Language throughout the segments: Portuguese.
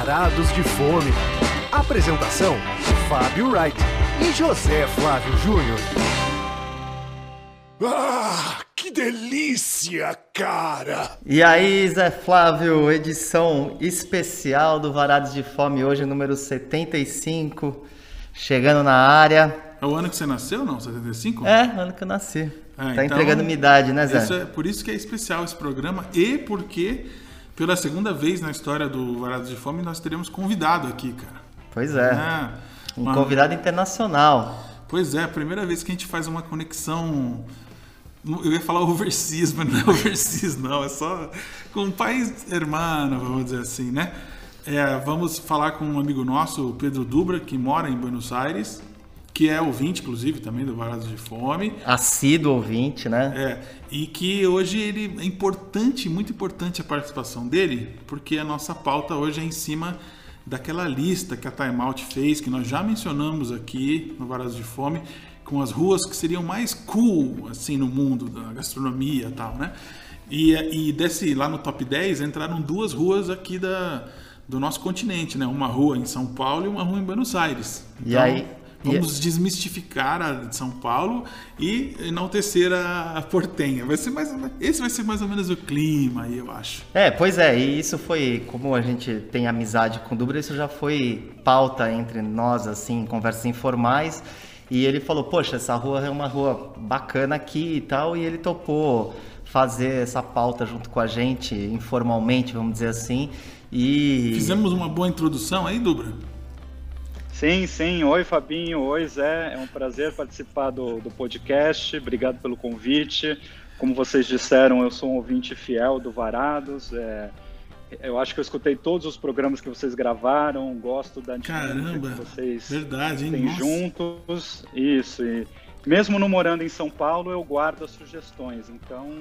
Varados de Fome. Apresentação: Fábio Wright e José Flávio Júnior. Ah, que delícia, cara! E aí, Zé Flávio, edição especial do Varados de Fome, hoje número 75, chegando na área. É o ano que você nasceu, não? 75? É, ano que eu nasci. É, tá então, entregando minha idade, né, Zé? Isso é, por isso que é especial esse programa e porque pela segunda vez na história do Varados de Fome nós teremos convidado aqui, cara. Pois é. Ah, um uma- convidado internacional. Pois é, a primeira vez que a gente faz uma conexão. Eu ia falar overseas, mas não é overseas, não. É só com um país hermano, vamos dizer assim, né? É, vamos falar com um amigo nosso, o Pedro Dubra, que mora em Buenos Aires, que é ouvinte, inclusive, também do Varados de Fome. Assíduo ouvinte, né? É, e que hoje ele é importante, muito importante a participação dele, porque a nossa pauta hoje é em cima daquela lista que a Time Out fez, que nós já mencionamos aqui no Varados de Fome, com as ruas que seriam mais cool assim no mundo da gastronomia e tal, né? E, e desse lá no top 10 entraram duas ruas aqui da, do nosso continente, né? Uma rua em São Paulo e uma rua em Buenos Aires. E aí- e- Vamos desmistificar a de São Paulo e enaltecer a portenha. Vai ser mais, esse vai ser mais ou menos o clima aí, eu acho. É, pois é, e isso foi, como a gente tem amizade com o Dubra, isso já foi pauta entre nós, assim, conversas informais. E ele falou, poxa, essa rua é uma rua bacana aqui e tal, e ele topou fazer essa pauta junto com a gente, informalmente, vamos dizer assim. E. Fizemos uma boa introdução aí, Dubra? Sim, sim. Oi, Fabinho. Oi, Zé. É um prazer participar do, do podcast. Obrigado pelo convite. Como vocês disseram, eu sou um ouvinte fiel do Varados. É, eu acho que eu escutei todos os programas que vocês gravaram. Gosto da Caramba, que vocês verdade, hein? têm Nossa. juntos. Isso. E mesmo não morando em São Paulo, eu guardo as sugestões. Então,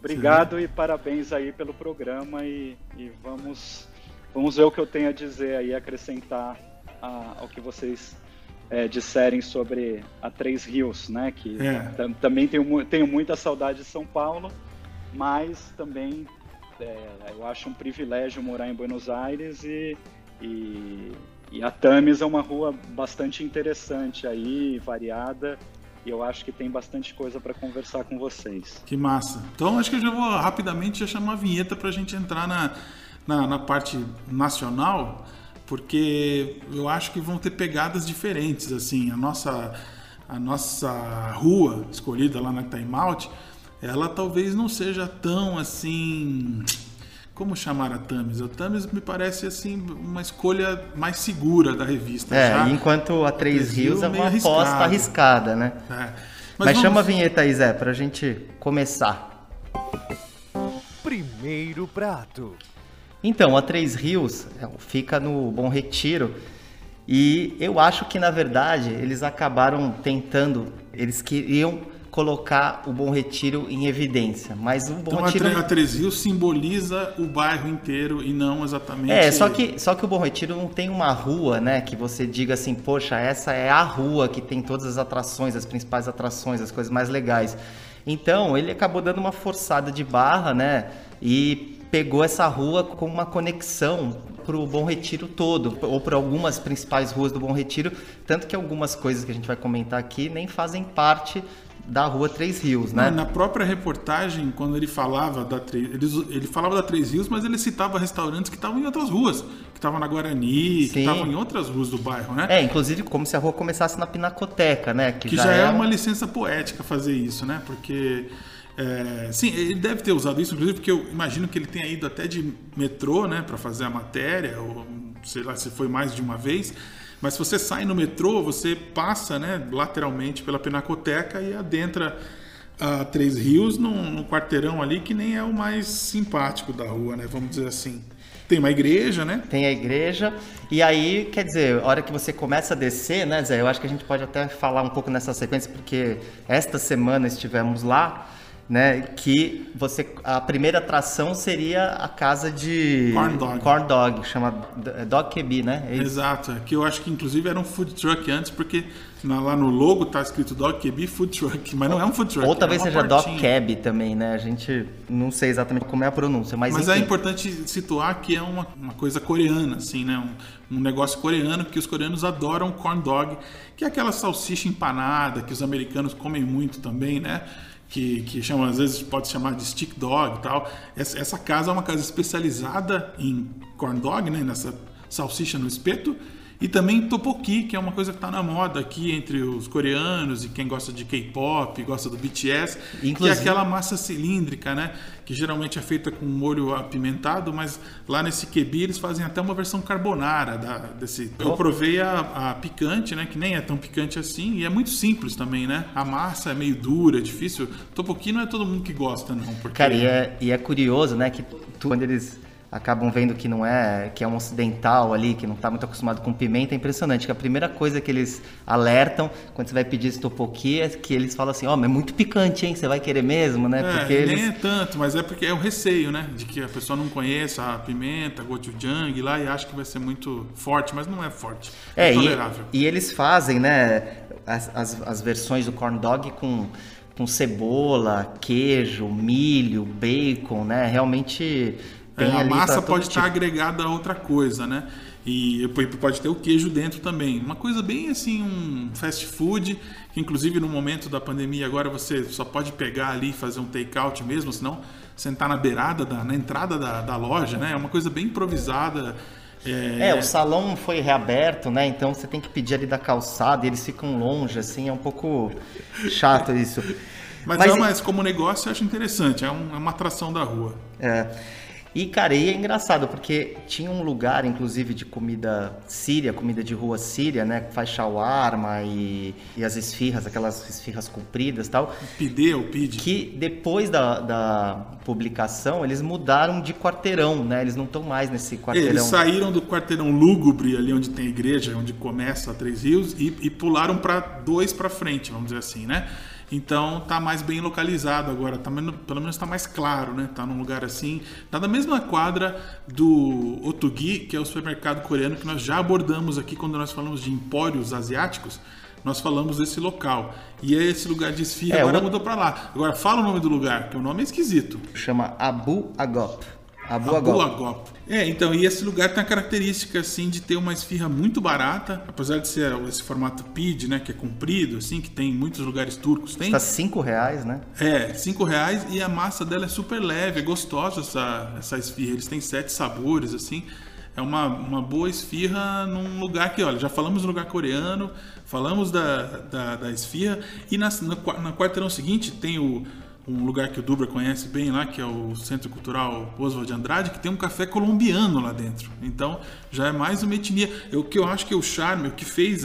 obrigado e parabéns aí pelo programa. E, e vamos, vamos ver o que eu tenho a dizer aí, acrescentar a- ao que vocês é, disserem sobre a Três Rios, né? Que É. tam- também tenho, tenho muita saudade de São Paulo, mas também é, eu acho um privilégio morar em Buenos Aires e, e, e a Tames é uma rua bastante interessante aí, variada, e eu acho que tem bastante coisa para conversar com vocês. Que massa. Então acho que eu já vou rapidamente já chamar a vinheta para a gente entrar na, na, na parte nacional, porque eu acho que vão ter pegadas diferentes. Assim, a nossa, a nossa rua escolhida lá na Time Out, ela talvez não seja tão assim. Como chamar a Tamis? A Tamis me parece assim uma escolha mais segura da revista. É, já. enquanto a Três Rios é uma aposta arriscado. arriscada, né? É. Mas, vamos- chama a vinheta aí, Zé, pra gente começar. Primeiro prato. Então, a Três Rios é, fica no Bom Retiro e eu acho que na verdade eles acabaram tentando, eles queriam colocar o Bom Retiro em evidência, mas o Bom Então a, Retiro a Três Rios simboliza o bairro inteiro e não exatamente. É, só que, só que o Bom Retiro não tem uma rua, né, que você diga assim, poxa, essa é a rua que tem todas as atrações, as principais atrações, as coisas mais legais. Então, ele acabou dando uma forçada de barra, né, e pegou essa rua com uma conexão para o Bom Retiro todo, ou para algumas principais ruas do Bom Retiro, tanto que algumas coisas que a gente vai comentar aqui nem fazem parte da rua Três Rios, né? Na própria reportagem, quando ele falava da Três, ele, ele falava da Três Rios, mas ele citava restaurantes que estavam em outras ruas, que estavam na Guarani, que Sim. estavam em outras ruas do bairro, né? É, inclusive como se a rua começasse na Pinacoteca, né? que já, é uma licença poética fazer isso, né? Porque é, sim, ele deve ter usado isso, inclusive porque eu imagino que ele tenha ido até de metrô, né, para fazer a matéria, ou sei lá se foi mais de uma vez. Mas se você sai no metrô, você passa, né, lateralmente pela Pinacoteca e adentra a Três Rios num, num quarteirão ali que nem é o mais simpático da rua, né? Vamos dizer assim. Tem uma igreja, né? Tem a igreja, e aí, quer dizer, a hora que você começa a descer, né, Zé? Eu acho que a gente pode até falar um pouco nessa sequência, porque esta semana estivemos lá, né? Que você. A primeira atração seria a casa de. Corn dog. Corn dog, chama Dog Kebi, né? É. Exato, é que eu acho que inclusive era um food truck antes, porque lá no logo tá escrito Dog Kebi Food Truck, mas não é um food truck. Ou é talvez uma seja Dog portinha. Cab também, né? A gente não sei exatamente como é a pronúncia, mas, Mas é enfim. importante situar que é uma, uma coisa coreana, assim, né? Um, um negócio coreano que os coreanos adoram corn dog, que é aquela salsicha empanada que os americanos comem muito também, né? Que, que chama, às vezes pode chamar de stick dog e tal. Essa, essa casa é uma casa especializada em corn dog, né? Nessa salsicha no espeto. E também topoki, que é uma coisa que está na moda aqui entre os coreanos e quem gosta de K-pop, gosta do BTS, que é Inclusive- aquela massa cilíndrica, né? Que geralmente é feita com molho apimentado, mas lá nesse quebi eles fazem até uma versão carbonara da, desse. Eu provei a, a picante, né? Que nem é tão picante assim e é muito simples também, né? A massa é meio dura, é difícil. Topoki não é todo mundo que gosta, não. Porque Cara, e é, e é curioso, né, que tu- quando eles acabam vendo que não é, que é um ocidental ali, que não tá muito acostumado com pimenta, é impressionante, que a primeira coisa que eles alertam quando você vai pedir esse topoki é que eles falam assim, ó, mas é muito picante, hein, você vai querer mesmo, né, É, porque nem eles... é tanto, mas é porque é o receio, né? De que a pessoa não conheça a pimenta, gochujang lá e acha que vai ser muito forte, mas não é forte. É, É, e, tolerável. e eles fazem, né, as, as, as versões do corn dog com, com cebola, queijo, milho, bacon, né, realmente tem É, a massa todo pode tipo. estar agregada a outra coisa, né? E pode ter o queijo dentro também. Uma coisa bem assim, um fast food, que inclusive no momento da pandemia agora você só pode pegar ali e fazer um take-out mesmo, senão sentar na beirada, da, na entrada da, da loja, né? É uma coisa bem improvisada. É, o salão foi reaberto, né? Então você tem que pedir ali da calçada e eles ficam longe, assim, é um pouco chato isso. Mas, Mas é, mas como negócio eu acho interessante, é, um- é uma atração da rua. É. E, cara, e é engraçado, porque tinha um lugar, inclusive, de comida síria, comida de rua síria, né? Que faz shawarma e, e as esfirras, aquelas esfirras compridas e tal. Pide ou pide. Que depois da, da publicação, eles mudaram de quarteirão, né? Eles não estão mais nesse quarteirão. Eles saíram do quarteirão lúgubre, ali onde tem a igreja, onde começa a Três Rios, e, e pularam para dois para frente, vamos dizer assim, né? Então tá mais bem localizado agora, tá pelo menos tá mais claro, né? Tá num lugar assim, tá na mesma quadra do Otugi, que é o supermercado coreano que nós já abordamos aqui quando nós falamos de empórios asiáticos. Nós falamos desse local. E é esse lugar de esfirra É, agora o- mudou para lá. Agora fala o nome do lugar, que o nome é esquisito. Chama Abu Agop. Abu Abu Agop. Agop. É, então, e esse lugar tem a característica, assim, de ter uma esfirra muito barata, apesar de ser esse formato PID, né, que é comprido, assim, que tem em muitos lugares turcos, tem. Tá cinco reais, né? É, cinco reais e a massa dela é super leve, é gostosa essa, essa esfirra. Eles têm sete sabores, assim. É uma, uma boa esfirra num lugar que, olha, já falamos do lugar coreano, falamos da, da, da esfirra, e na, na, na quarteirão seguinte tem o, um lugar que o Dubra conhece bem lá, que é o Centro Cultural Oswald de Andrade, que tem um café colombiano lá dentro. Então já é mais uma etnia. O que eu acho que é o charme, o que fez,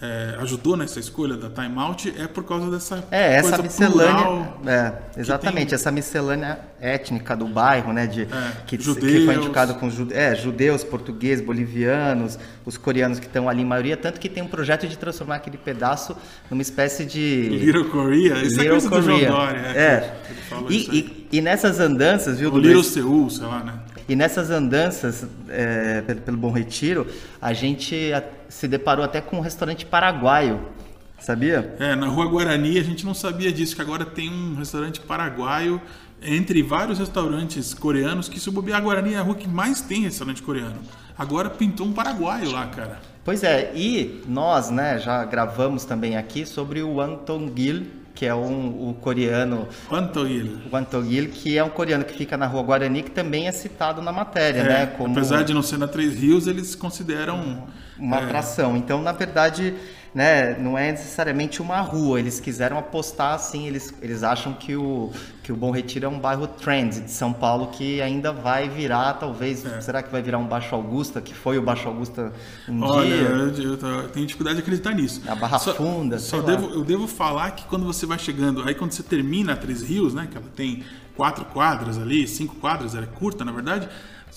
é, ajudou nessa escolha da Time Out é por causa dessa É, essa coisa miscelânea. É, exatamente, tem- essa miscelânea étnica do bairro, né? De, que, que judeus. foi indicado com jude, é, judeus, portugueses, bolivianos, os coreanos que estão ali em maioria, tanto que tem um projeto de transformar aquele pedaço numa espécie de. Little Korea, isso é Little do João Korea. Dória. É. que falou E, e, e nessas andanças, viu, O? Little Seul, sei lá, né? E nessas andanças é, pelo, Bom Retiro, a gente se deparou até com um restaurante paraguaio, sabia? É, na Rua Guarani a gente não sabia disso, que agora tem um restaurante paraguaio entre vários restaurantes coreanos, que se bobear a Guarani é a rua que mais tem restaurante coreano. Agora pintou um paraguaio lá, cara. Pois é, e nós, né, já gravamos também aqui sobre o Anton Gil, que é um, o coreano, Quanto ele? o Anton Gil, que é um coreano que fica na Rua Guarani, que também é citado na matéria, É, né, como Apesar de não ser na Três Rios, eles consideram. uma é, atração. Então, na verdade, né, não é necessariamente uma rua. Eles quiseram apostar assim, eles, eles acham que o, que o Bom Retiro é um bairro trend de São Paulo que ainda vai virar, talvez, É. será que vai virar um Baixo Augusta, que foi o Baixo Augusta um Olha, dia? eu, eu tô- eu tenho dificuldade de acreditar nisso. A Barra Só- Funda, Só sei lá. devo, eu devo falar que quando você vai chegando, aí quando você termina a Três Rios, né, que ela tem quatro quadras ali, cinco quadras, ela é curta na verdade.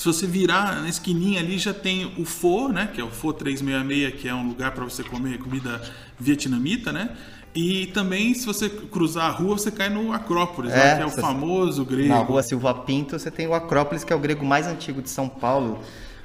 Se você virar na esquininha ali, já tem o Pho, né, que é o Pho 366, que é um lugar para você comer comida vietnamita, né? E também, se você cruzar a rua, você cai no Acrópolis, É, lá, que é o famoso grego. Na rua Silva Pinto, você tem o Acrópolis, que é o grego mais antigo de São Paulo.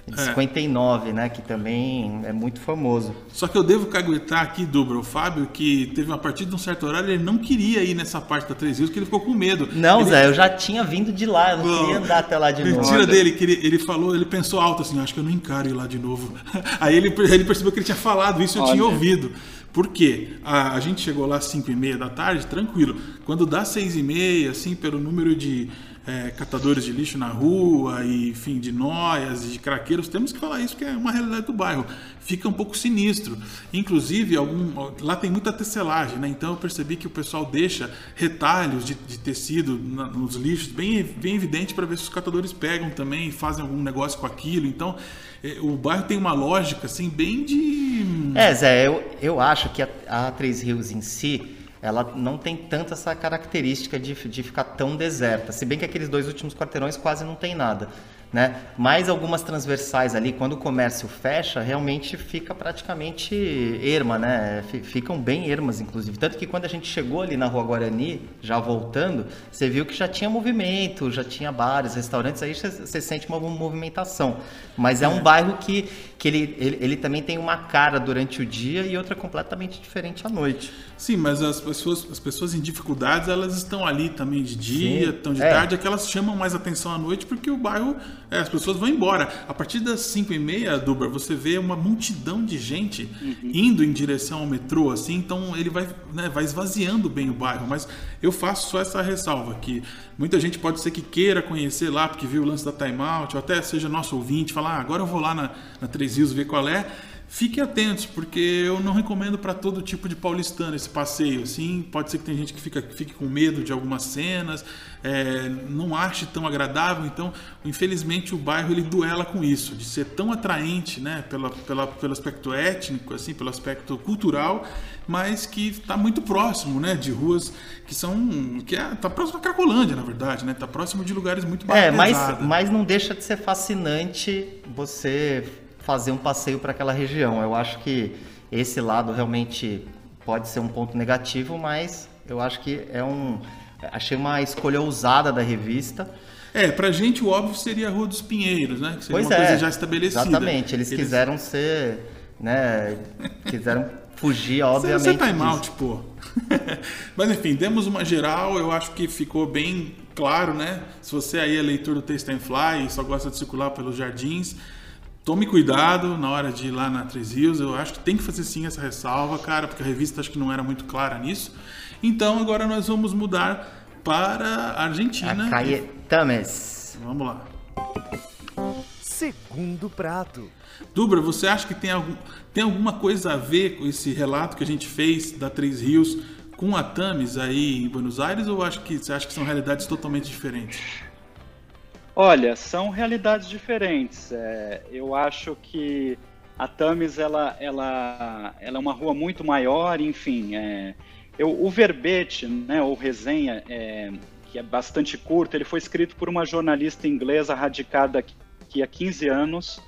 De é. 59, né? Que também é muito famoso. Só que eu devo caguetar aqui, Dubra, o Fábio, que teve uma partida de um certo horário, ele não queria ir nessa parte da Três Rios, porque ele ficou com medo. Não, ele... Zé, eu já tinha vindo de lá, eu não, não queria andar até lá de mentira novo. Mentira dele, que ele, ele, falou, ele pensou alto assim, acho que eu não encaro ir lá de novo. Aí ele, ele percebeu que ele tinha falado isso, eu Olha. tinha ouvido. Por quê? A, a gente chegou lá às 5 e meia da tarde, tranquilo. Quando dá 6 e meia, assim, pelo número de é, catadores de lixo na rua, e, enfim, de noias e de craqueiros, temos que falar isso que é uma realidade do bairro. Fica um pouco sinistro. Inclusive, algum, lá tem muita tecelagem, né? Então eu percebi que o pessoal deixa retalhos de, de tecido na, nos lixos bem, bem evidente para ver se os catadores pegam também e fazem algum negócio com aquilo. Então, é, o bairro tem uma lógica, assim, bem de. É, Zé, eu, eu acho que a, a Três Rios em si ela não tem tanto essa característica de, de ficar tão deserta. Se bem que aqueles dois últimos quarteirões quase não tem nada né? Mas algumas transversais ali, quando o comércio fecha, realmente fica praticamente erma, né? Ficam bem ermas, inclusive. Tanto que quando a gente chegou ali na Rua Guarani, já voltando, você viu que já tinha movimento, já tinha bares, restaurantes, aí você sente uma movimentação. Mas é um é. bairro que, que ele, ele, ele, também tem uma cara durante o dia e outra completamente diferente à noite. Sim, mas as pessoas, as pessoas em dificuldades, elas estão ali também de dia, Sim. estão de é. tarde, é que elas chamam mais atenção à noite porque o bairro, é, as pessoas vão embora. A partir das 5 e meia, Duber, você vê uma multidão de gente uhum. indo em direção ao metrô, assim, então ele vai, né, vai esvaziando bem o bairro, mas eu faço só essa ressalva que muita gente pode ser que queira conhecer lá, porque viu o lance da timeout, ou até seja nosso ouvinte, falar, ah, agora eu vou lá na, na 3 preciso ver qual é, fiquem atentos, porque eu não recomendo para todo tipo de paulistano esse passeio. Assim, pode ser que tem gente que fica, fique com medo de algumas cenas, é, não ache tão agradável. Então, infelizmente, o bairro ele duela com isso, de ser tão atraente, né, pela, pela, pelo aspecto étnico, assim, pelo aspecto cultural, mas que está muito próximo, né, de ruas que são que é, tá próximo da Cracolândia, na verdade, né, tá próximo de lugares muito É, mas, mas não deixa de ser fascinante você fazer um passeio para aquela região. Eu acho que esse lado realmente pode ser um ponto negativo, mas eu acho que é um. Achei uma escolha ousada da revista. É, pra gente o óbvio seria a Rua dos Pinheiros, né? Que seria pois uma é, coisa já estabelecida. Exatamente, eles, eles... quiseram ser, né? quiseram fugir, obviamente. Você tá em mal, tipo. Mas enfim, demos uma geral, eu acho que ficou bem claro, né? Se você aí é leitor do Taste and Fly e só gosta de circular pelos jardins, Tome cuidado na hora de ir lá na Três Rios. Eu acho que tem que fazer sim essa ressalva, cara, porque a revista acho que não era muito clara nisso. Então agora nós vamos mudar para a Argentina. A Caetames. Vamos lá. Segundo prato. Dubra, você acha que tem, algum, tem alguma coisa a ver com esse relato que a gente fez da Três Rios com a Tames aí em Buenos Aires ou acho que você acha que são realidades totalmente diferentes? Olha, são realidades diferentes. É, eu acho que a Tamis ela, ela, ela é uma rua muito maior, enfim. É, eu, o verbete, né, ou resenha, é, que é bastante curto, ele foi escrito por uma jornalista inglesa radicada aqui há 15 anos.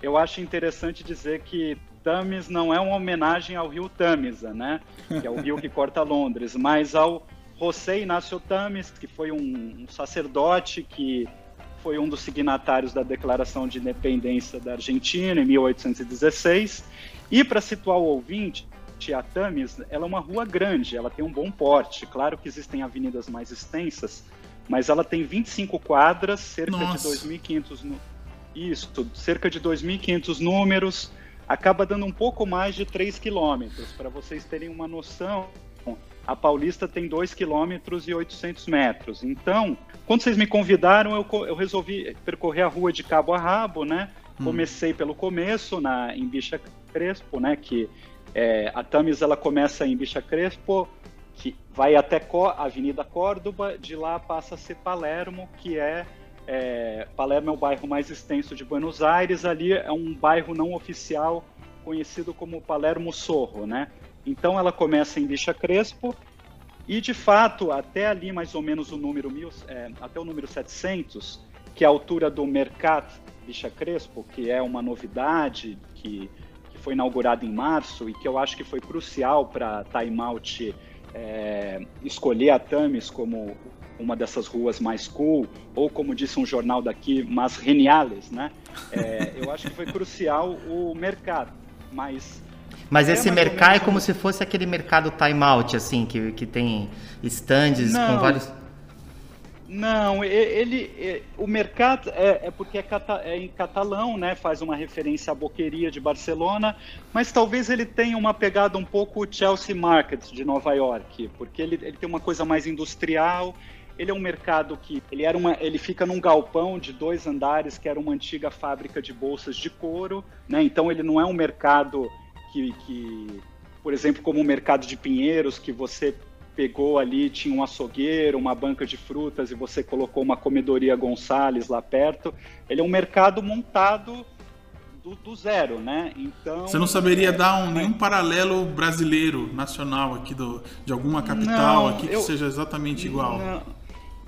Eu acho interessante dizer que Tamis não é uma homenagem ao rio Tamisa, né, que é o rio que corta Londres, mas ao José Inácio Tamis, que foi um, um sacerdote que foi um dos signatários da Declaração de Independência da Argentina em 1816. E para situar o ouvinte, a Tamis, ela é uma rua grande, ela tem um bom porte. Claro que existem avenidas mais extensas, mas ela tem 25 quadras, cerca Nossa. de 2.500 no... isso, cerca de 2.500 números, acaba dando um pouco mais de 3 quilômetros, para vocês terem uma noção a Paulista tem 2 km e 800 metros. Então, quando vocês me convidaram, eu, eu resolvi percorrer a rua de cabo a rabo, né? Hum. Comecei pelo começo, na, em Bicha Crespo, né? Que é, a Tamis ela começa em Bicha Crespo, que vai até Co a Avenida Córdoba, de lá passa a ser Palermo, que é, é, Palermo é o bairro mais extenso de Buenos Aires, ali é um bairro não oficial conhecido como Palermo Sorro, né? Então ela começa em Bicha Crespo e de fato até ali mais ou menos o número mil, é, até o número 700, que é a altura do Mercat Bicha Crespo, que é uma novidade que, que foi inaugurada em março e que eu acho que foi crucial para Time Out é, escolher a Tamis como uma dessas ruas mais cool, ou como disse um jornal daqui, mais geniales, né? É, eu acho que foi crucial o mercado, mas mas esse é mercado é como se fosse aquele mercado time out, assim, que, que tem stands não, com vários. Não, ele, ele o mercado é, é porque é, cata, é, em catalão, né? Faz uma referência à boqueria de Barcelona, mas talvez ele tenha uma pegada um pouco Chelsea Market de Nova York, porque ele, ele tem uma coisa mais industrial. Ele é um mercado que ele era uma, ele fica num galpão de dois andares que era uma antiga fábrica de bolsas de couro, né? Então ele não é um mercado que, que por exemplo, como o mercado de Pinheiros, que você pegou ali, tinha um açougueiro, uma banca de frutas e você colocou uma comedoria Gonçalves lá perto. Ele é um mercado montado do, do zero, né? Então. Você não saberia é, dar um, é. nenhum paralelo brasileiro, nacional aqui do, de alguma capital não, aqui que eu, seja exatamente igual? Não,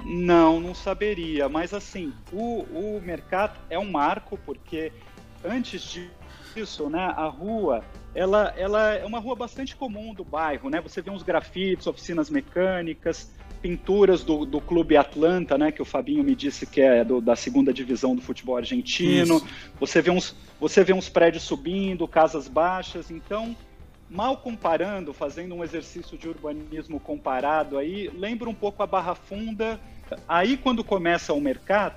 não, não saberia. Mas assim, o, o mercado é um marco porque antes disso, né, a rua ela, ela é uma rua bastante comum do bairro, né? Você vê uns grafites, oficinas mecânicas, pinturas do, do Clube Atlanta, né? Que o Fabinho me disse que é do, da segunda divisão do futebol argentino. Isso. Você vê, uns, você vê uns prédios subindo, casas baixas. Então, mal comparando, fazendo um exercício de urbanismo comparado aí, lembra um pouco a Barra Funda. Aí, quando começa o mercado,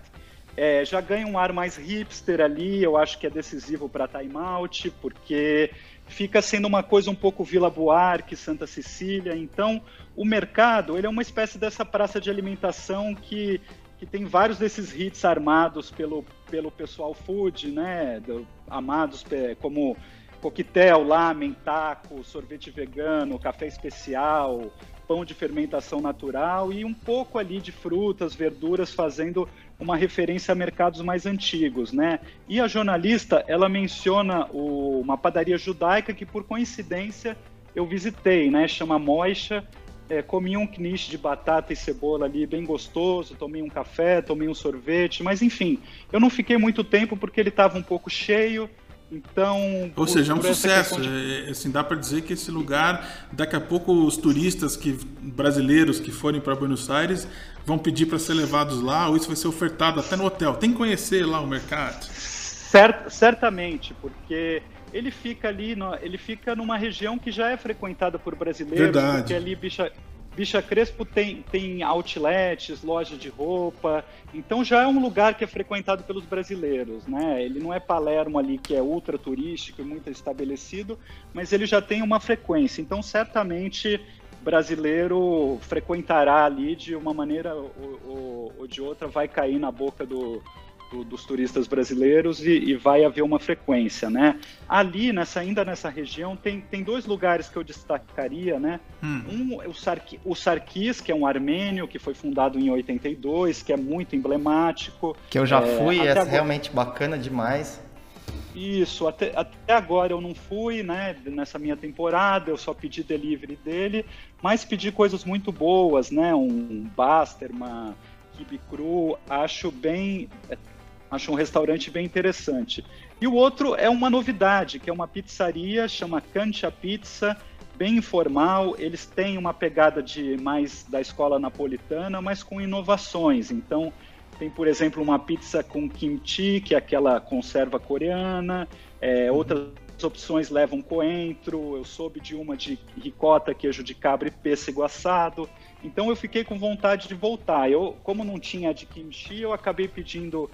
é, já ganha um ar mais hipster ali, eu acho que é decisivo para time out, porque fica sendo uma coisa um pouco Vila Buarque, Santa Cecília. Então, o mercado ele é uma espécie dessa praça de alimentação que, que tem vários desses hits armados pelo, pelo pessoal food, né? Do, amados como coquetel, lamen, taco, sorvete vegano, café especial, pão de fermentação natural e um pouco ali de frutas, verduras, fazendo uma referência a mercados mais antigos, né? E a jornalista, ela menciona o, uma padaria judaica que, por coincidência, eu visitei, né? Chama Moisha. É, comi um knish de batata e cebola ali, bem gostoso, tomei um café, tomei um sorvete, mas enfim, eu não fiquei muito tempo porque ele estava um pouco cheio, então, ou seja, é um sucesso. De... É, assim, dá para dizer que esse lugar, daqui a pouco os turistas que brasileiros que forem para Buenos Aires vão pedir para ser levados lá, ou isso vai ser ofertado até no hotel. Tem que conhecer lá o mercado. Cert, certamente, porque ele fica ali, no, ele fica numa região que já é frequentada por brasileiros, Verdade. porque ali bicha Bicha Crespo tem, tem outlets, lojas de roupa, então já é um lugar que é frequentado pelos brasileiros, né? Ele não é Palermo ali que é ultra turístico e muito estabelecido, mas ele já tem uma frequência. Então certamente brasileiro frequentará ali de uma maneira ou, ou, ou de outra, vai cair na boca do, do, dos turistas brasileiros e, e, vai haver uma frequência, né? Ali, nessa, ainda nessa região, tem, tem dois lugares que eu destacaria, né? Hum. Um é o, Sarki, o Sarkis, que é um armênio, que foi fundado em 82, que é muito emblemático. Que eu já é, fui, é agora... realmente bacana demais. Isso, até, até agora eu não fui, né, nessa minha temporada, eu só pedi delivery dele, mas pedi coisas muito boas, né, um Basterman, kibe cru, acho bem Acho um restaurante bem interessante. E o outro é uma novidade, que é uma pizzaria, chama Cancha Pizza, bem informal. Eles têm uma pegada de mais da escola napolitana, mas com inovações. Então, tem, por exemplo, uma pizza com kimchi, que é aquela conserva coreana. É, uhum. Outras opções levam coentro. Eu soube de uma de ricota, queijo de cabra e pêssego assado. Então, eu fiquei com vontade de voltar. Eu, como não tinha de kimchi, eu acabei pedindo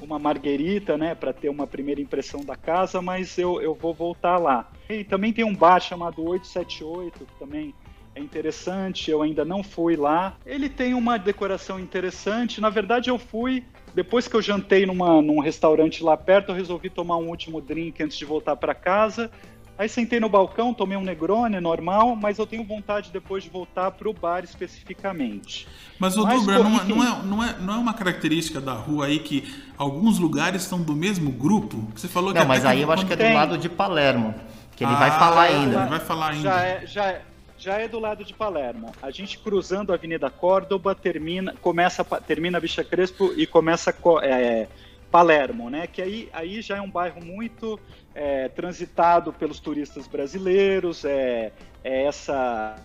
uma marguerita, né, para ter uma primeira impressão da casa, mas eu, eu vou voltar lá. E também tem um bar chamado 878, que também é interessante, eu ainda não fui lá. Ele tem uma decoração interessante, na verdade eu fui, depois que eu jantei numa, num restaurante lá perto, eu resolvi tomar um último drink antes de voltar para casa, Aí sentei no balcão, tomei um Negroni normal, mas eu tenho vontade depois de voltar para o bar especificamente. Mas, o Dubra, não, é, não, é, não, é, não é uma característica da rua aí que alguns lugares estão do mesmo grupo? Você falou que Não, mas aí eu acho que é do lado de Palermo, que ele ah, vai falar ainda. Ele vai falar ainda. Já é, já, é, já é do lado de Palermo. A gente cruzando a Avenida Córdoba, termina, começa, termina Bicha Crespo e começa é, Palermo, né? Que aí, aí já é um bairro muito é, transitado pelos turistas brasileiros, é, é essa,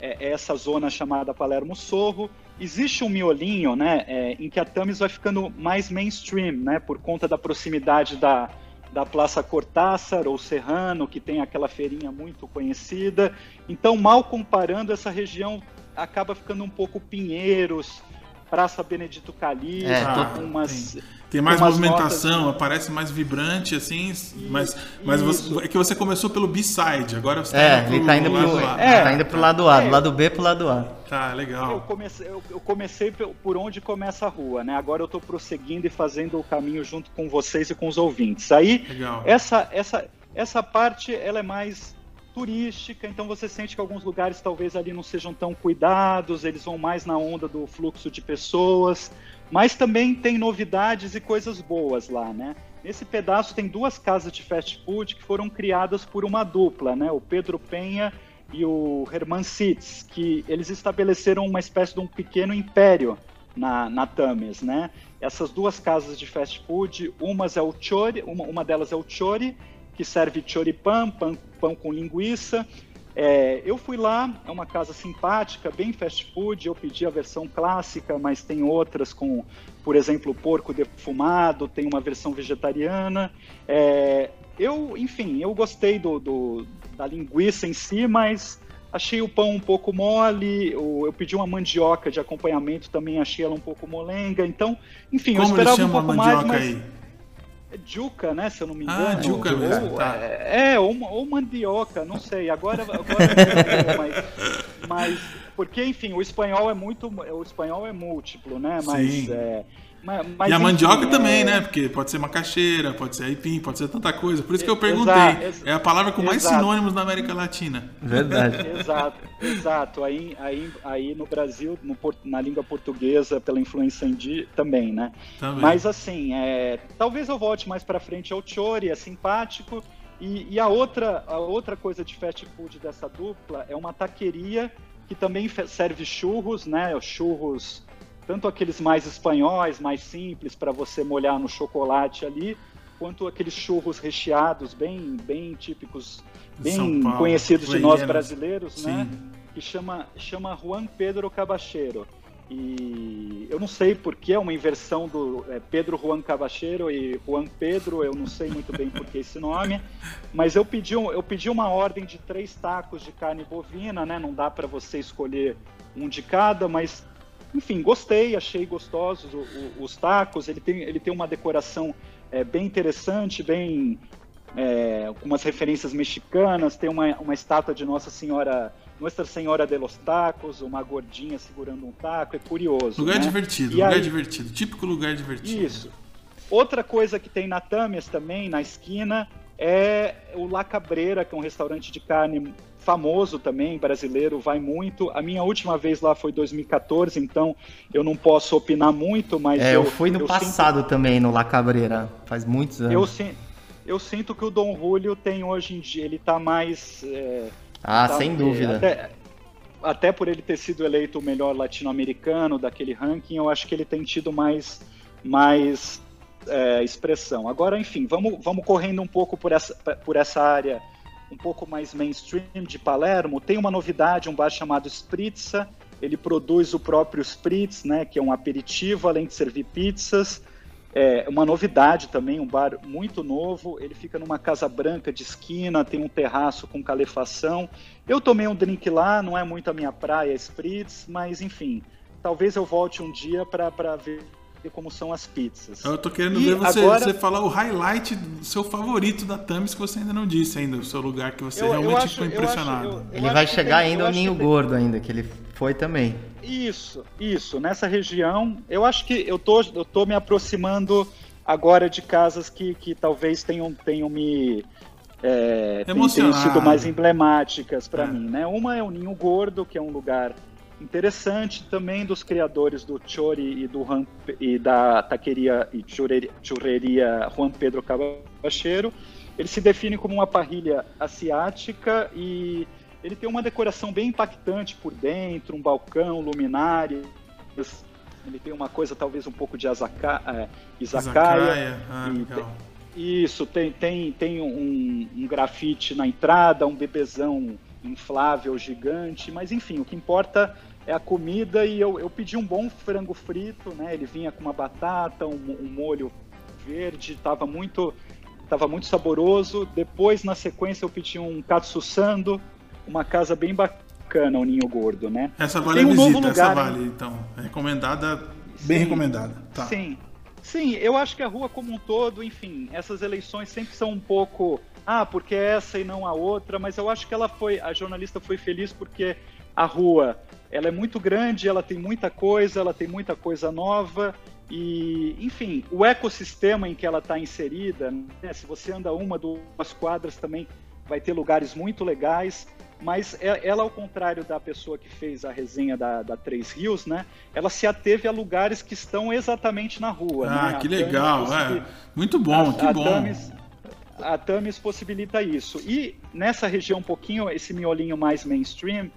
é essa zona chamada Palermo Sorro. existe um miolinho, né, é, em que a Tamis vai ficando mais mainstream, né, por conta da proximidade da, da Praça Cortáçar ou Serrano, que tem aquela feirinha muito conhecida. Então, mal comparando, essa região acaba ficando um pouco Pinheiros, Praça Benedito Calixto, É, com umas... Tem, tem mais movimentação, notas- aparece mais vibrante, assim, mas, mas você, é que você começou pelo B-side, agora você É, indo ele tá indo lado pro, A. É. tá indo pro lado A, É. do lado B pro lado A. Tá, Eu legal. comecei, eu, eu comecei por onde começa a rua, né? Agora eu estou prosseguindo e fazendo o caminho junto com vocês e com os ouvintes. Aí, Legal. essa, essa, essa parte, ela é mais turística, então você sente que alguns lugares talvez ali não sejam tão cuidados, eles vão mais na onda do fluxo de pessoas, mas também tem novidades e coisas boas lá, né? Nesse pedaço tem duas casas de fast food que foram criadas por uma dupla, né? O Pedro Penha e o Herman Sitz, que eles estabeleceram uma espécie de um pequeno império na, na Tames, né? Essas duas casas de fast food, umas é o Chori, uma, uma delas é o Chori, que serve choripan, pão, pão com linguiça. É, eu fui lá, é uma casa simpática, bem fast food. Eu pedi a versão clássica, mas tem outras com, por exemplo, porco defumado, tem uma versão vegetariana. É, eu, enfim, eu gostei do, do- da linguiça em si, mas achei o pão um pouco mole. Eu pedi uma mandioca de acompanhamento, também achei ela um pouco molenga. Então, enfim, eu Como eles esperava um pouco mais, mas aí? É Juca, né? Se eu não me Ah, engano. juca ou, mesmo, tá. É, ou, ou mandioca, não sei. Agora, agora mas, mas porque enfim, o espanhol é muito, o espanhol é múltiplo, né? Mas, Sim. é, mas, mas, e a enfim, mandioca é- também, né? Porque pode ser macaxeira, pode ser aipim, pode ser tanta coisa. Por isso que eu perguntei. ex- É a palavra com mais exato. sinônimos na América Latina. Verdade. Exato, exato. Aí, aí, aí no Brasil, no, na língua portuguesa, pela influência indi também, né? Também. Mas assim, é, talvez eu volte mais pra frente ao Chori, é simpático. E, e a, outra, a outra coisa de fast food dessa dupla é uma taqueria que também serve churros, né? Os Churros, tanto aqueles mais espanhóis, mais simples, para você molhar no chocolate ali, quanto aqueles churros recheados, bem, bem típicos, bem Paulo, conhecidos de nós brasileiros, né? Sim. que chama, chama Juan Pedro Cabacheiro. E eu não sei porque é uma inversão do é, Pedro Juan Cabacheiro e Juan Pedro, eu não sei muito bem por que esse nome, mas eu pedi, um- eu pedi uma ordem de três tacos de carne bovina, né? Não dá para você escolher um de cada, mas enfim, gostei, achei gostosos o- o- os tacos. Ele tem, ele tem uma decoração é, bem interessante, bem é, com umas referências mexicanas. Tem uma, uma estátua de Nossa Senhora, Nossa Senhora de los Tacos, uma gordinha segurando um taco. É curioso. Lugar né? divertido, E lugar aí- divertido. Típico lugar divertido. Isso. Outra coisa que tem na Tâmias também, na esquina, é o La Cabreira, que é um restaurante de carne famoso também, brasileiro, vai muito. A minha última vez lá foi 2014, então eu não posso opinar muito, mas É, eu fui no eu passado também, no La Cabreira. Faz muitos Sinto, eu, anos. sin- eu sinto que o Dom Julio tem hoje em dia, ele tá mais... é, Ah, tá- sem é, dúvida. Até, até por ele ter sido eleito o melhor latino-americano daquele ranking, eu acho que ele tem tido mais, mais é, expressão. Agora, enfim, vamos, vamos correndo um pouco por essa, por essa área um pouco mais mainstream de Palermo. Tem uma novidade, um bar chamado Spritza. Ele produz o próprio Spritz, né, que é um aperitivo, além de servir pizzas. É uma novidade também, um bar muito novo. Ele fica numa casa branca de esquina, tem um terraço com calefação. Eu tomei um drink lá, não é muito a minha praia, Spritz, mas enfim, talvez eu volte um dia para ver como são as pizzas. Eu tô querendo E ver você, agora- você falar o highlight do seu favorito da Thames que você ainda não disse ainda, o seu lugar que você Eu- eu realmente acho- ficou eu impressionado. acho- eu- Ele vai acho chegar tem- ainda eu o acho Ninho tem- Gordo ainda, que ele foi também. Isso, isso. Nessa região, eu acho que eu tô, eu tô me aproximando agora de casas que, que talvez tenham, tenham me é, tenham- sido mais emblemáticas para É. mim, né? Uma é o Ninho Gordo, que é um lugar interessante também dos criadores do Chori e do Juan, e da taqueria e churreria, Juan Pedro Cabacheiro. Ele se define como uma parrilha asiática e ele tem uma decoração bem impactante por dentro, um balcão, luminárias. Ele tem uma coisa talvez um pouco de azaka, é, izakaya. Ah. Isso, tem, tem, tem um, um grafite na entrada, um bebezão inflável gigante, mas enfim, o que importa é a comida e eu, eu pedi um bom frango frito, né? Ele vinha com uma batata, um, um molho verde, estava muito, tava muito saboroso. Depois, na sequência, eu pedi um katsu sando, uma casa bem bacana, o Ninho Gordo, né? Essa vale um a visita, lugar, essa vale, então. É recomendada, bem sim, recomendada. Tá. Sim. Sim, eu acho que a rua como um todo, enfim, essas eleições sempre são um pouco, ah, porque essa e não a outra, mas eu acho que ela foi, a jornalista foi feliz porque a rua, ela é muito grande, ela tem muita coisa, ela tem muita coisa nova e, enfim, o ecossistema em que ela está inserida, né, se você anda uma, duas quadras também vai ter lugares muito legais mas é, ela, ao contrário da pessoa que fez a resenha da, da Três Rios, né? Ela se ateve a lugares que estão exatamente na rua. Ah, né? que legal, é. Muito bom, a, que a bom. Tamis, a Tamis possibilita isso. E nessa região um pouquinho, esse miolinho mais mainstream,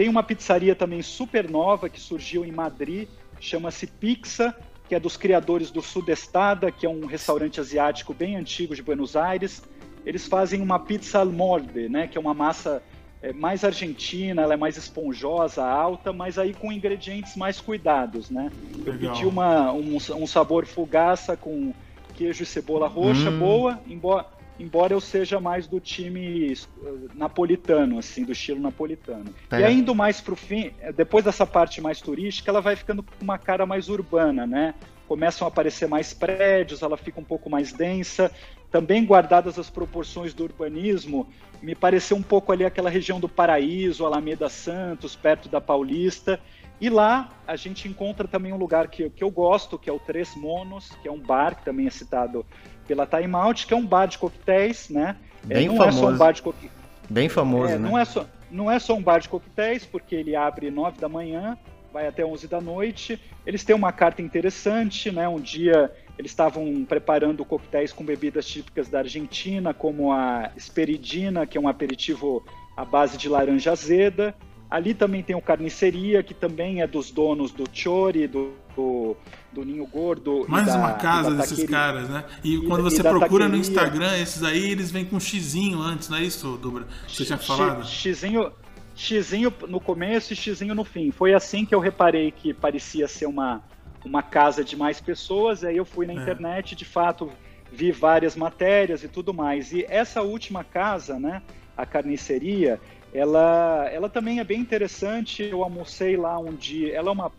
tem uma pizzaria também super nova que surgiu em Madrid, chama-se Pixa, que é dos criadores do Sudestada, que é um restaurante asiático bem antigo de Buenos Aires. Eles fazem uma pizza al molde, né, que é uma massa é mais argentina, ela é mais esponjosa, alta, mas aí com ingredientes mais cuidados, né? Legal. Eu pedi uma, um, um, sabor fugaça com queijo e cebola roxa, hum. boa, embora, embora eu seja mais do time eh, napolitano, assim, do estilo napolitano. É. E ainda mais pro fim, depois dessa parte mais turística, ela vai ficando com uma cara mais urbana, né? Começam a aparecer mais prédios, ela fica um pouco mais densa, também guardadas as proporções do urbanismo, me pareceu um pouco ali aquela região do Paraíso, Alameda Santos, perto da Paulista. E lá a gente encontra também um lugar que, que eu gosto, que é o Três Monos, que é um bar que também é citado pela Time Out, que é um bar de coquetéis, né? É, Bem é, não famoso. é só um bar de coquetéis. Bem famoso, é, né? Não é, só, não é só um bar de coquetéis, porque ele abre nove da manhã, vai até onze da noite. Eles têm uma carta interessante, né? Um dia eles estavam preparando coquetéis com bebidas típicas da Argentina, como a Esperidina, que é um aperitivo à base de laranja azeda. Ali também tem o Carniceria, que também é dos donos do Chori, do, do, do Ninho Gordo. Mais da, uma casa desses caras, né? E, e quando você procura no Instagram, esses aí, eles vêm com um xizinho antes, não é isso, Dubra? Você tinha falado? Xizinho, xizinho no começo e xizinho no fim. Foi assim que eu reparei que parecia ser uma, uma casa de mais pessoas, aí eu fui na é. internet, de fato, vi várias matérias e tudo mais. E essa última casa, né, a carniceria, ela, ela também é bem interessante. Eu almocei lá um dia, ela é uma,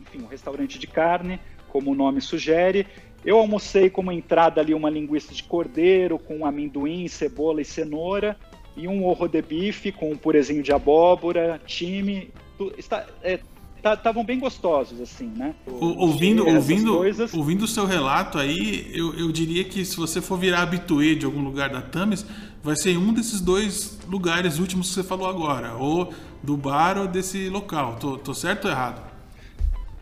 enfim, um restaurante de carne, como o nome sugere. Eu almocei como entrada ali uma linguiça de cordeiro com amendoim, cebola e cenoura e um orro de bife com um purezinho de abóbora, time. Está, é, estavam bem gostosos, assim, né? ouvindo, ouvindo, coisas... ouvindo o seu relato aí, eu, eu diria que se você for virar habituê de algum lugar da Tamis, vai ser um desses dois lugares últimos que você falou agora, ou do bar ou desse local. Tô, tô certo ou errado?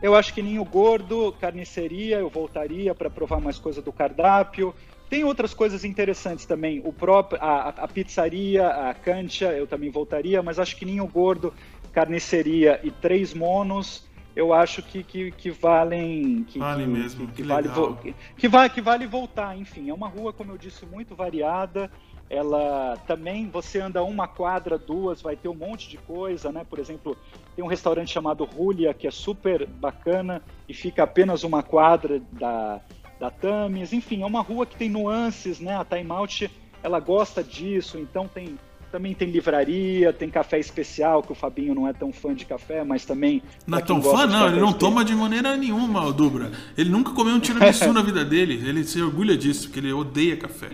Eu acho que Ninho Gordo, carniceria, eu voltaria para provar mais coisa do cardápio. Tem outras coisas interessantes também. O próprio, a, a pizzaria, a cancha, eu também voltaria, mas acho que Ninho Gordo carniceria e três monos, eu acho que, que, que valem. Que, vale que, mesmo, que, que, vale, que, que, vale, que vale voltar, enfim. É uma rua, como eu disse, muito variada. Ela também, você anda uma quadra, duas, vai ter um monte de coisa, né? Por exemplo, tem um restaurante chamado Julia, que é super bacana e fica apenas uma quadra da, da Tamis. Enfim, é uma rua que tem nuances, né? A Time Out, ela gosta disso, então tem também tem livraria, tem café especial, que o Fabinho não é tão fã de café, mas também. Não é tão fã, não, ele não toma de maneira nenhuma, Dubra. Ele nunca comeu um tiramisu na vida dele, ele se orgulha disso, porque ele odeia café.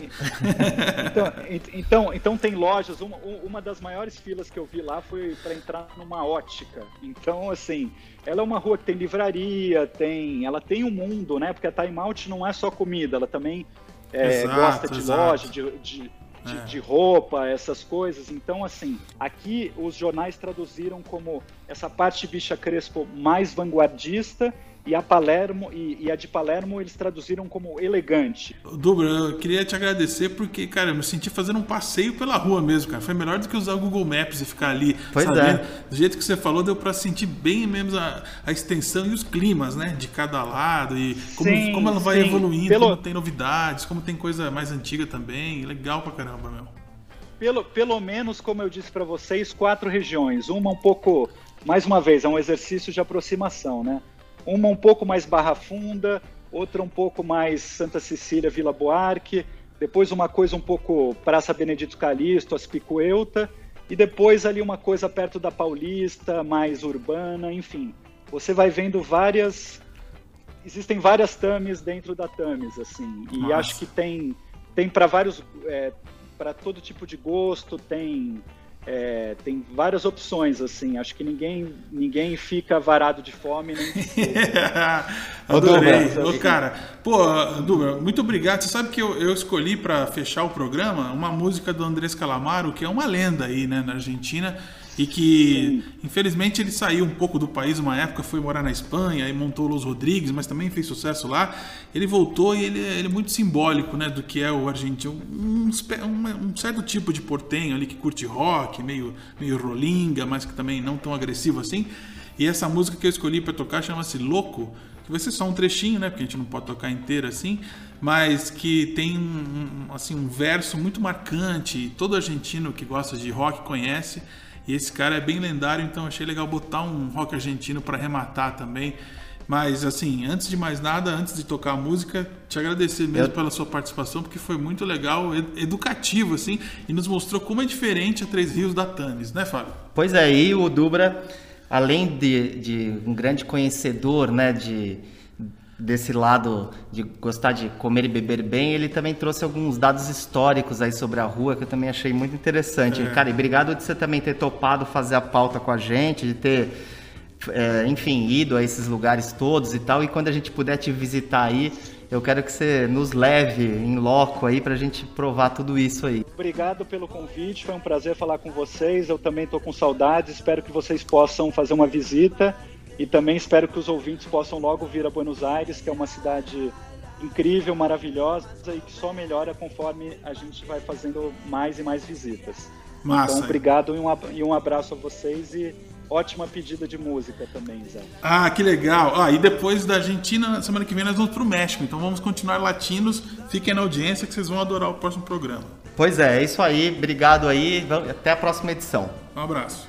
então, então, então tem lojas, uma, uma das maiores filas que eu vi lá foi para entrar numa ótica. Então, assim, ela é uma rua que tem livraria, tem, ela tem um mundo, né? Porque a Time Out não é só comida, ela também é, exato, gosta de exato. loja, de, de de, é. de, roupa, essas coisas. Então, assim, aqui os jornais traduziram como essa parte bicha crespo mais vanguardista e a Palermo e, e, a de Palermo eles traduziram como elegante. Dubra, eu queria te agradecer porque, cara, eu me senti fazendo um passeio pela rua mesmo, cara. Foi melhor do que usar o Google Maps e ficar ali. Pois sabendo. é. Do jeito que você falou, deu para sentir bem mesmo a, a, extensão e os climas, né, de cada lado e como, sim, como ela vai sim. evoluindo, Pelo... como tem novidades, como tem coisa mais antiga também. Legal pra caramba, meu. Pelo, pelo menos, como eu disse para vocês, quatro regiões. Uma um pouco mais uma vez, é um exercício de aproximação, né? Uma um pouco mais Barra Funda, outra um pouco mais Santa Cecília, Vila Buarque, depois uma coisa um pouco Praça Benedito Calixto, Aspicuelta, e depois ali uma coisa perto da Paulista, mais urbana, enfim. Você vai vendo várias existem várias tames dentro da tames assim, e Nossa. acho que tem tem para vários é, para todo tipo de gosto, tem é, tem várias opções, assim. Acho que ninguém, ninguém fica varado de fome. Nem Adorei. Ô, cara, pô, Duba, muito obrigado. Você sabe que eu, eu escolhi para fechar o programa uma música do Andrés Calamaro, que é uma lenda aí, né, na Argentina e que Sim. infelizmente ele saiu um pouco do país uma época, foi morar na Espanha e montou Los Rodrigues, mas também fez sucesso lá. Ele voltou e ele, ele é muito simbólico né, do que é o argentino, um, um, um, certo tipo de portenho ali que curte rock, meio, meio rolinga, mas que também não tão agressivo assim. E essa música que eu escolhi para tocar chama-se Louco, que vai ser só um trechinho, né, porque a gente não pode tocar inteira assim, mas que tem um, assim, um verso muito marcante, todo argentino que gosta de rock conhece. E esse cara é bem lendário, então achei legal botar um rock argentino para arrematar também. Mas assim, antes de mais nada, antes de tocar a música, te agradecer mesmo Eu... pela sua participação, porque foi muito legal, educativo assim, e nos mostrou como é diferente a Três Rios da Tanis, né, Fábio? Pois é, e o Dubra, além de, de um grande conhecedor, né, de desse lado de gostar de comer e beber bem, ele também trouxe alguns dados históricos aí sobre a rua que eu também achei muito interessante. É. Cara, e obrigado de você também ter topado fazer a pauta com a gente, de ter, é, enfim, ido a esses lugares todos e tal. E quando a gente puder te visitar aí, eu quero que você nos leve em loco aí para a gente provar tudo isso aí. Obrigado pelo convite, foi um prazer falar com vocês. Eu também estou com saudades, espero que vocês possam fazer uma visita e também espero que os ouvintes possam logo vir a Buenos Aires, que é uma cidade incrível, maravilhosa e que só melhora conforme a gente vai fazendo mais e mais visitas. Massa. Então, obrigado e um abraço a vocês e ótima pedida de música também, Zé. Ah, que legal. Ah, e depois da Argentina, semana que vem nós vamos para o México. Então vamos continuar latinos. Fiquem na audiência que vocês vão adorar o próximo programa. Pois é, é isso aí. Obrigado aí. Até a próxima edição. Um abraço.